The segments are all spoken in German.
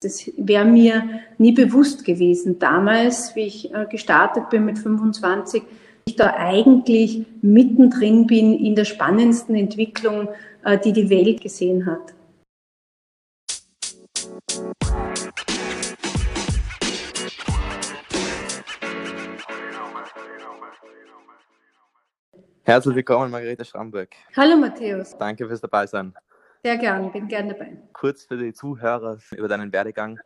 Das wäre mir nie bewusst gewesen. Damals, wie ich äh, gestartet bin mit 25, ich da eigentlich mittendrin bin in der spannendsten Entwicklung, äh, die die Welt gesehen hat. Herzlich willkommen, Margarete Schramberg. Hallo, Matthäus. Danke fürs Dabeisein. Sehr gern, bin gerne dabei. Kurz für die Zuhörer über deinen Werdegang.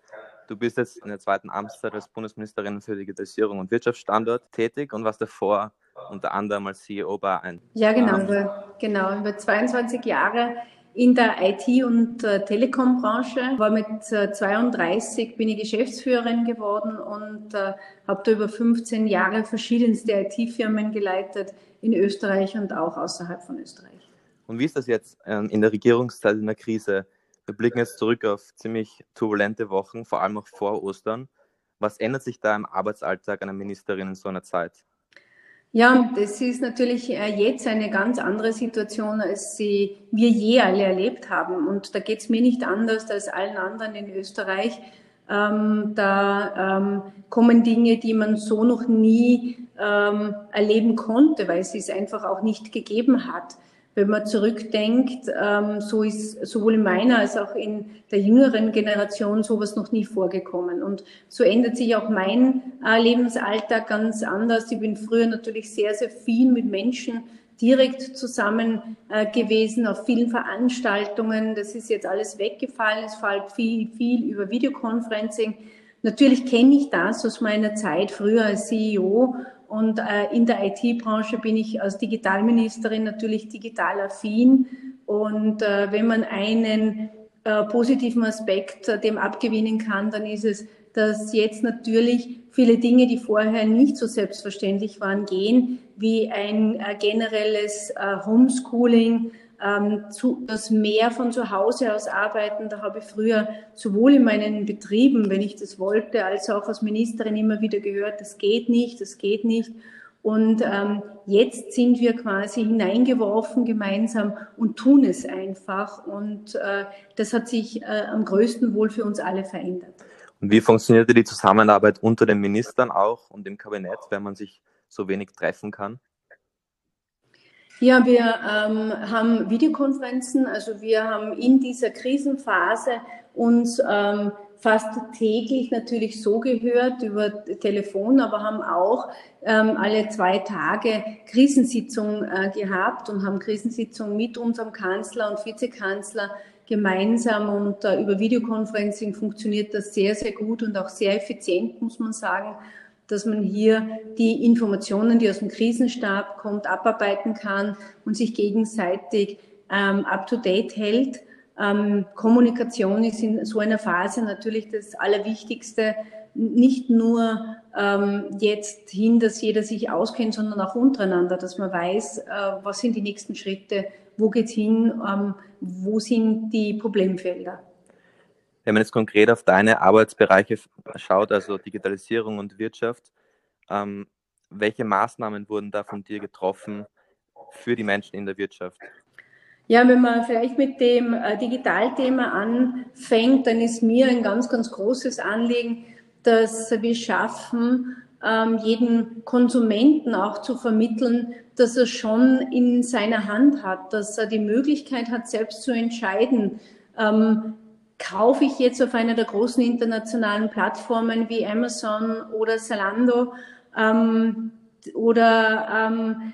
Du bist jetzt in der zweiten Amtszeit als Bundesministerin für Digitalisierung und Wirtschaftsstandort tätig und warst davor unter anderem als CEO bei ein. Ja, genau. Ähm, über, genau, über 22 Jahre in der IT- und äh, Telekom-Branche. War mit äh, 32 bin ich Geschäftsführerin geworden und äh, habe da über 15 Jahre verschiedenste IT-Firmen geleitet in Österreich und auch außerhalb von Österreich. Und wie ist das jetzt ähm, in der Regierungszeit in der Krise? Wir blicken jetzt zurück auf ziemlich turbulente Wochen, vor allem auch vor Ostern. Was ändert sich da im Arbeitsalltag einer Ministerin in so einer Zeit? Ja, das ist natürlich äh, jetzt eine ganz andere Situation, als sie wir je alle erlebt haben. Und da geht es mir nicht anders als allen anderen in Österreich. Ähm, da ähm, kommen Dinge, die man so noch nie ähm, erleben konnte, weil es es einfach auch nicht gegeben hat. Wenn man zurückdenkt, ähm, so ist sowohl in meiner als auch in der jüngeren Generation sowas noch nie vorgekommen. Und so ändert sich auch mein äh, Lebensalltag ganz anders. Ich bin früher natürlich sehr, sehr viel mit Menschen direkt zusammen äh, gewesen auf vielen Veranstaltungen. Das ist jetzt alles weggefallen. Es fällt viel, viel über Videoconferencing. Natürlich kenne ich das aus meiner Zeit früher als CEO und äh, in der IT-Branche bin ich als Digitalministerin natürlich digital affin. Und äh, wenn man einen äh, positiven Aspekt äh, dem abgewinnen kann, dann ist es, dass jetzt natürlich viele Dinge, die vorher nicht so selbstverständlich waren, gehen, wie ein äh, generelles äh, Homeschooling, ähm, zu, das mehr von zu Hause aus arbeiten. Da habe ich früher sowohl in meinen Betrieben, wenn ich das wollte, als auch als Ministerin immer wieder gehört, das geht nicht, das geht nicht. Und ähm, jetzt sind wir quasi hineingeworfen gemeinsam und tun es einfach. Und äh, das hat sich äh, am größten wohl für uns alle verändert. Und wie funktionierte die Zusammenarbeit unter den Ministern auch und im Kabinett, wenn man sich so wenig treffen kann? Ja, wir ähm, haben Videokonferenzen. Also wir haben in dieser Krisenphase uns ähm, fast täglich natürlich so gehört über Telefon, aber haben auch ähm, alle zwei Tage Krisensitzung äh, gehabt und haben Krisensitzung mit unserem Kanzler und Vizekanzler gemeinsam und äh, über Videokonferencing funktioniert das sehr, sehr gut und auch sehr effizient, muss man sagen dass man hier die Informationen, die aus dem Krisenstab kommt, abarbeiten kann und sich gegenseitig ähm, up-to-date hält. Ähm, Kommunikation ist in so einer Phase natürlich das Allerwichtigste. Nicht nur ähm, jetzt hin, dass jeder sich auskennt, sondern auch untereinander, dass man weiß, äh, was sind die nächsten Schritte, wo geht's hin, ähm, wo sind die Problemfelder. Wenn man jetzt konkret auf deine Arbeitsbereiche schaut, also Digitalisierung und Wirtschaft, ähm, welche Maßnahmen wurden da von dir getroffen für die Menschen in der Wirtschaft? Ja, wenn man vielleicht mit dem äh, Digitalthema anfängt, dann ist mir ein ganz, ganz großes Anliegen, dass wir schaffen, ähm, jeden Konsumenten auch zu vermitteln, dass er schon in seiner Hand hat, dass er die Möglichkeit hat, selbst zu entscheiden, ähm, kaufe ich jetzt auf einer der großen internationalen Plattformen wie Amazon oder Zalando ähm, oder ähm,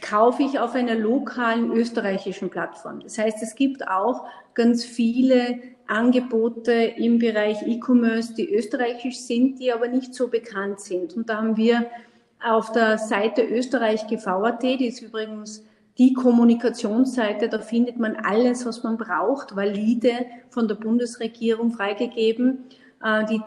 kaufe ich auf einer lokalen österreichischen Plattform. Das heißt, es gibt auch ganz viele Angebote im Bereich E-Commerce, die österreichisch sind, die aber nicht so bekannt sind. Und da haben wir auf der Seite Österreich GVAT, die ist übrigens die Kommunikationsseite, da findet man alles, was man braucht, valide von der Bundesregierung freigegeben. Äh, die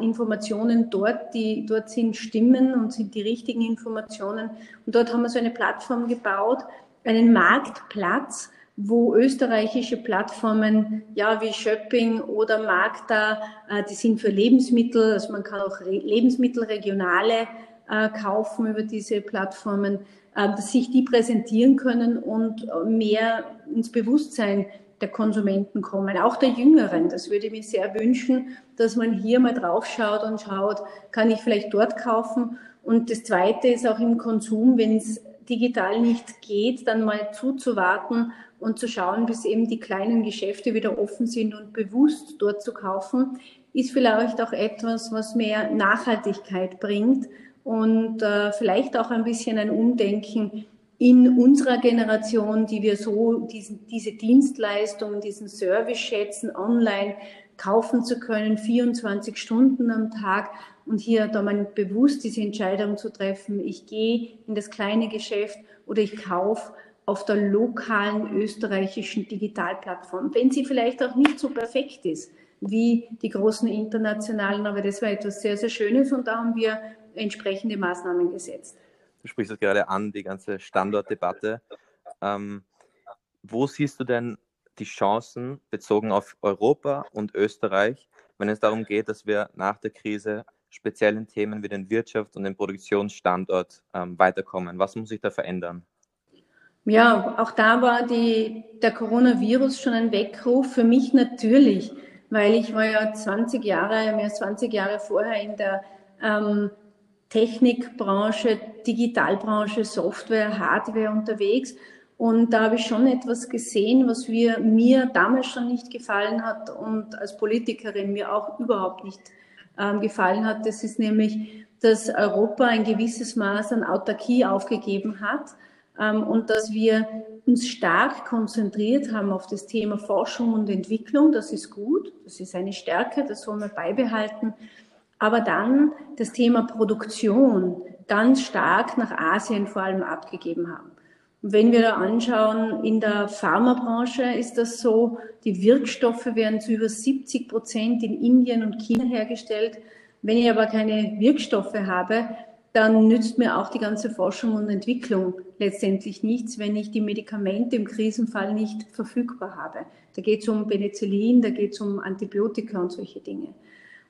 Informationen dort, die dort sind, stimmen und sind die richtigen Informationen. Und dort haben wir so eine Plattform gebaut, einen Marktplatz, wo österreichische Plattformen, ja, wie Shopping oder Magda, äh, die sind für Lebensmittel, also man kann auch Lebensmittel regionale äh, kaufen über diese Plattformen, dass sich die präsentieren können und mehr ins Bewusstsein der Konsumenten kommen, auch der Jüngeren. Das würde ich mir sehr wünschen, dass man hier mal drauf schaut und schaut, kann ich vielleicht dort kaufen? Und das Zweite ist auch im Konsum, wenn es digital nicht geht, dann mal zuzuwarten und zu schauen, bis eben die kleinen Geschäfte wieder offen sind und bewusst dort zu kaufen, ist vielleicht auch etwas, was mehr Nachhaltigkeit bringt und äh, vielleicht auch ein bisschen ein Umdenken in unserer Generation, die wir so diesen, diese Dienstleistungen, diesen Service schätzen, online kaufen zu können, 24 Stunden am Tag. Und hier da mal bewusst diese Entscheidung zu treffen, ich gehe in das kleine Geschäft oder ich kaufe auf der lokalen österreichischen Digitalplattform, wenn sie vielleicht auch nicht so perfekt ist wie die großen internationalen, aber das war etwas sehr, sehr Schönes. Und da haben wir entsprechende Maßnahmen gesetzt. Du sprichst das gerade an, die ganze Standortdebatte. Ähm, wo siehst du denn die Chancen bezogen auf Europa und Österreich, wenn es darum geht, dass wir nach der Krise speziell in Themen wie den Wirtschaft und den Produktionsstandort ähm, weiterkommen? Was muss sich da verändern? Ja, auch da war die, der Coronavirus schon ein Weckruf für mich natürlich, weil ich war ja 20 Jahre, mehr als 20 Jahre vorher in der ähm, Technikbranche, Digitalbranche, Software, Hardware unterwegs. Und da habe ich schon etwas gesehen, was wir, mir damals schon nicht gefallen hat und als Politikerin mir auch überhaupt nicht ähm, gefallen hat. Das ist nämlich, dass Europa ein gewisses Maß an Autarkie aufgegeben hat ähm, und dass wir uns stark konzentriert haben auf das Thema Forschung und Entwicklung. Das ist gut, das ist eine Stärke, das soll man beibehalten aber dann das Thema Produktion ganz stark nach Asien vor allem abgegeben haben. Und wenn wir da anschauen, in der Pharmabranche ist das so, die Wirkstoffe werden zu über 70 Prozent in Indien und China hergestellt. Wenn ich aber keine Wirkstoffe habe, dann nützt mir auch die ganze Forschung und Entwicklung letztendlich nichts, wenn ich die Medikamente im Krisenfall nicht verfügbar habe. Da geht es um Penicillin, da geht es um Antibiotika und solche Dinge.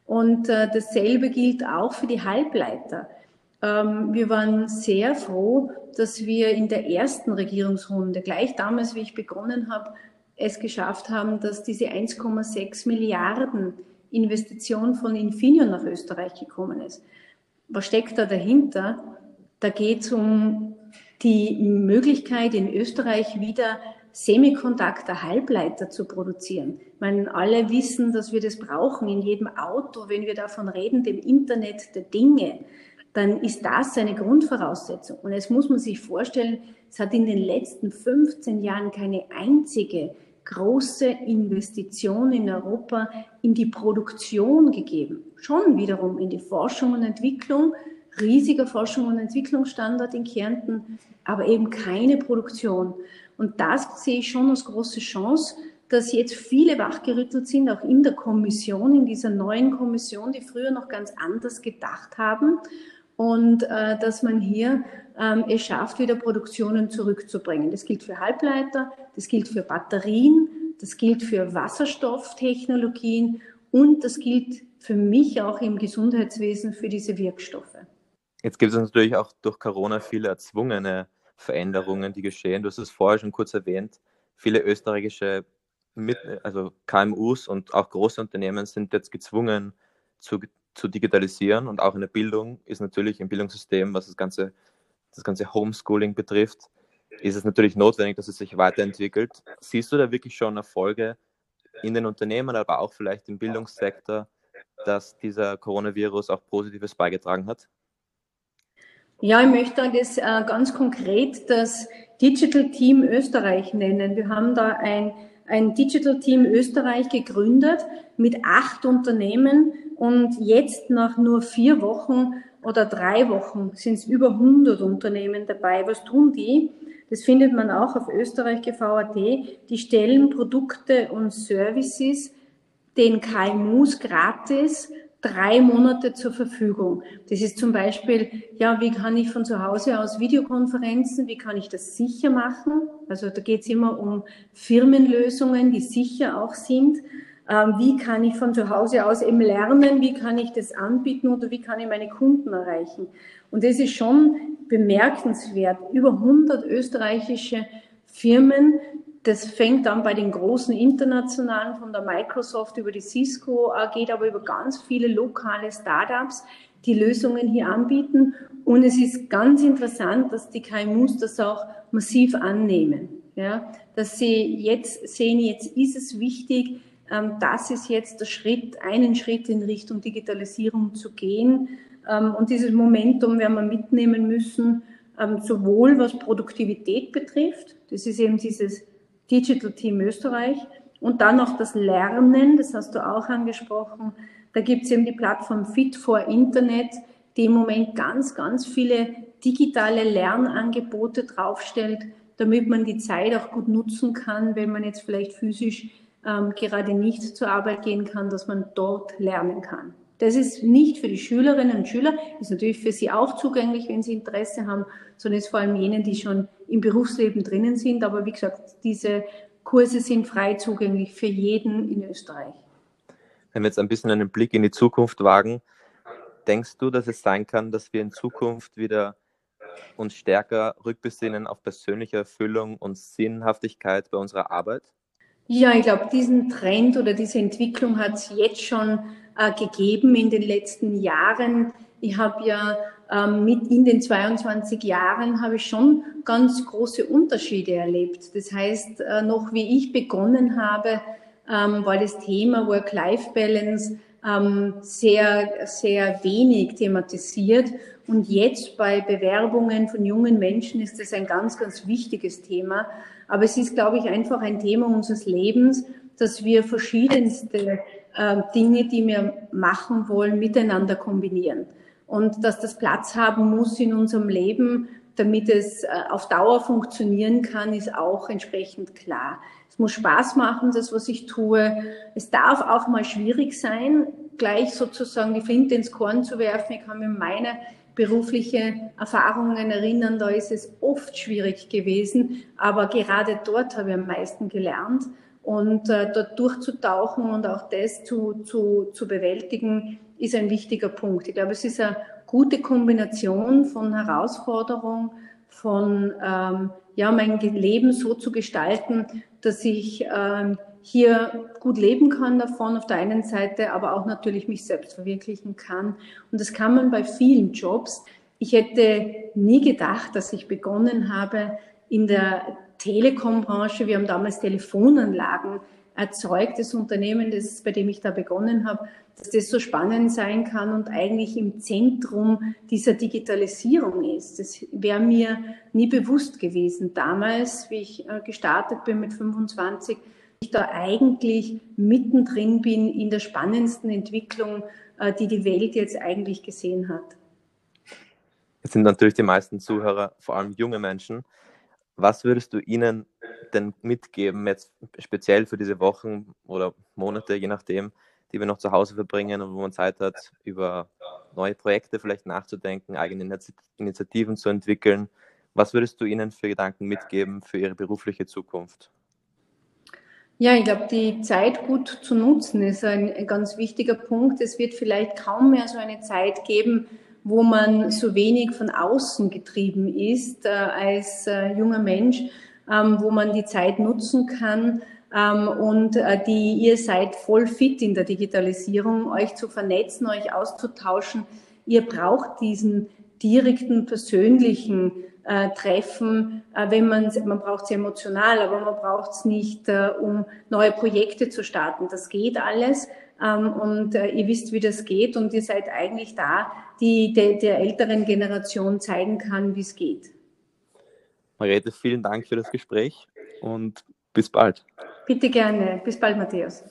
Und äh, dasselbe gilt auch für die Halbleiter. Ähm, wir waren sehr froh, dass wir in der ersten Regierungsrunde, gleich damals, wie ich begonnen habe, es geschafft haben, dass diese 1,6 Milliarden Investition von Infineon nach Österreich gekommen ist. Was steckt da dahinter? Da geht es um die Möglichkeit, in Österreich wieder Semiconductor-Halbleiter zu produzieren. Ich meine, alle wissen, dass wir das brauchen in jedem Auto, wenn wir davon reden, dem Internet der Dinge, dann ist das eine Grundvoraussetzung. Und jetzt muss man sich vorstellen, es hat in den letzten 15 Jahren keine einzige große Investition in Europa in die Produktion gegeben. Schon wiederum in die Forschung und Entwicklung, riesiger Forschung und Entwicklungsstandort in Kärnten, aber eben keine Produktion. Und das sehe ich schon als große Chance, dass jetzt viele wachgerüttelt sind, auch in der Kommission, in dieser neuen Kommission, die früher noch ganz anders gedacht haben. Und äh, dass man hier ähm, es schafft, wieder Produktionen zurückzubringen. Das gilt für Halbleiter, das gilt für Batterien, das gilt für Wasserstofftechnologien und das gilt für mich auch im Gesundheitswesen für diese Wirkstoffe. Jetzt gibt es natürlich auch durch Corona viele erzwungene Veränderungen, die geschehen. Du hast es vorher schon kurz erwähnt. Viele österreichische mit, also KMUs und auch große Unternehmen sind jetzt gezwungen zu, zu digitalisieren und auch in der Bildung ist natürlich im Bildungssystem, was das ganze, das ganze Homeschooling betrifft, ist es natürlich notwendig, dass es sich weiterentwickelt. Siehst du da wirklich schon Erfolge in den Unternehmen, aber auch vielleicht im Bildungssektor, dass dieser Coronavirus auch Positives beigetragen hat? Ja, ich möchte das äh, ganz konkret das Digital Team Österreich nennen. Wir haben da ein, ein Digital Team Österreich gegründet mit acht Unternehmen und jetzt nach nur vier Wochen oder drei Wochen sind es über 100 Unternehmen dabei. Was tun die? Das findet man auch auf österreich.gv.at. Die stellen Produkte und Services den KMUs gratis drei Monate zur Verfügung. Das ist zum Beispiel, ja, wie kann ich von zu Hause aus Videokonferenzen, wie kann ich das sicher machen? Also da geht es immer um Firmenlösungen, die sicher auch sind. Ähm, wie kann ich von zu Hause aus eben lernen? Wie kann ich das anbieten oder wie kann ich meine Kunden erreichen? Und das ist schon bemerkenswert. Über 100 österreichische Firmen Das fängt an bei den großen internationalen, von der Microsoft über die Cisco, geht aber über ganz viele lokale Startups, die Lösungen hier anbieten. Und es ist ganz interessant, dass die KMUs das auch massiv annehmen. Ja, dass sie jetzt sehen, jetzt ist es wichtig, ähm, das ist jetzt der Schritt, einen Schritt in Richtung Digitalisierung zu gehen. Ähm, und dieses Momentum werden wir mitnehmen müssen, ähm, sowohl was Produktivität betrifft, das ist eben dieses Digital Team Österreich, und dann auch das Lernen, das hast du auch angesprochen. Da gibt es eben die Plattform Fit for Internet, die im Moment ganz, ganz viele digitale Lernangebote draufstellt, damit man die Zeit auch gut nutzen kann, wenn man jetzt vielleicht physisch ähm, gerade nicht zur Arbeit gehen kann, dass man dort lernen kann. Das ist nicht für die Schülerinnen und Schüler, ist natürlich für sie auch zugänglich, wenn sie Interesse haben, sondern ist vor allem jenen, die schon im Berufsleben drinnen sind. Aber wie gesagt, diese Kurse sind frei zugänglich für jeden in Österreich. Wenn wir jetzt ein bisschen einen Blick in die Zukunft wagen, denkst du, dass es sein kann, dass wir in Zukunft wieder uns stärker rückbesinnen auf persönliche Erfüllung und Sinnhaftigkeit bei unserer Arbeit? Ja, ich glaube, diesen Trend oder diese Entwicklung hat es jetzt schon äh, gegeben in den letzten Jahren. Ich habe ja ähm, mit in den 22 Jahren habe ich schon ganz große Unterschiede erlebt. Das heißt, äh, noch wie ich begonnen habe, ähm, war das Thema Work-Life-Balance ähm, sehr, sehr wenig thematisiert. Und jetzt bei Bewerbungen von jungen Menschen ist das ein ganz, ganz wichtiges Thema. Aber es ist, glaube ich, einfach ein Thema unseres Lebens, dass wir verschiedenste äh, Dinge, die wir machen wollen, miteinander kombinieren. Und dass das Platz haben muss in unserem Leben, damit es äh, auf Dauer funktionieren kann, ist auch entsprechend klar. Es muss Spaß machen, das, was ich tue. Es darf auch mal schwierig sein, gleich sozusagen die Flinte ins Korn zu werfen. Ich kann mir meine berufliche Erfahrungen erinnern, da ist es oft schwierig gewesen, aber gerade dort habe ich am meisten gelernt. Und äh, dort durchzutauchen und auch das zu, zu, zu bewältigen, ist ein wichtiger Punkt. Ich glaube, es ist eine gute Kombination von Herausforderung, von ähm, ja, mein Leben so zu gestalten, dass ich ähm, hier gut leben kann davon auf der einen Seite, aber auch natürlich mich selbst verwirklichen kann. Und das kann man bei vielen Jobs. Ich hätte nie gedacht, dass ich begonnen habe in der Telekom-Branche. Wir haben damals Telefonanlagen erzeugt, das Unternehmen, das, bei dem ich da begonnen habe, dass das so spannend sein kann und eigentlich im Zentrum dieser Digitalisierung ist. Das wäre mir nie bewusst gewesen. Damals, wie ich äh, gestartet bin mit 25, ich da eigentlich mittendrin bin in der spannendsten Entwicklung, äh, die die Welt jetzt eigentlich gesehen hat. Es sind natürlich die meisten Zuhörer, vor allem junge Menschen. Was würdest du ihnen denn mitgeben, jetzt speziell für diese Wochen oder Monate, je nachdem, die wir noch zu Hause verbringen und wo man Zeit hat, über neue Projekte vielleicht nachzudenken, eigene Initiativen zu entwickeln? Was würdest du ihnen für Gedanken mitgeben für ihre berufliche Zukunft? Ja, ich glaube, die Zeit gut zu nutzen ist ein, ganz wichtiger Punkt. Es wird vielleicht kaum mehr so eine Zeit geben, wo man so wenig von außen getrieben ist äh, als äh, junger Mensch, ähm, wo man die Zeit nutzen kann. Ähm, und äh, die, ihr seid voll fit in der Digitalisierung, euch zu vernetzen, euch auszutauschen. Ihr braucht diesen direkten, persönlichen äh, treffen, äh, wenn man, man braucht es emotional, aber man braucht es nicht, äh, um neue Projekte zu starten. Das geht alles ähm, und äh, ihr wisst, wie das geht und ihr seid eigentlich da, die de, der älteren Generation zeigen kann, wie es geht. Marete, vielen Dank für das Gespräch und bis bald. Bitte gerne. Bis bald, Matthäus.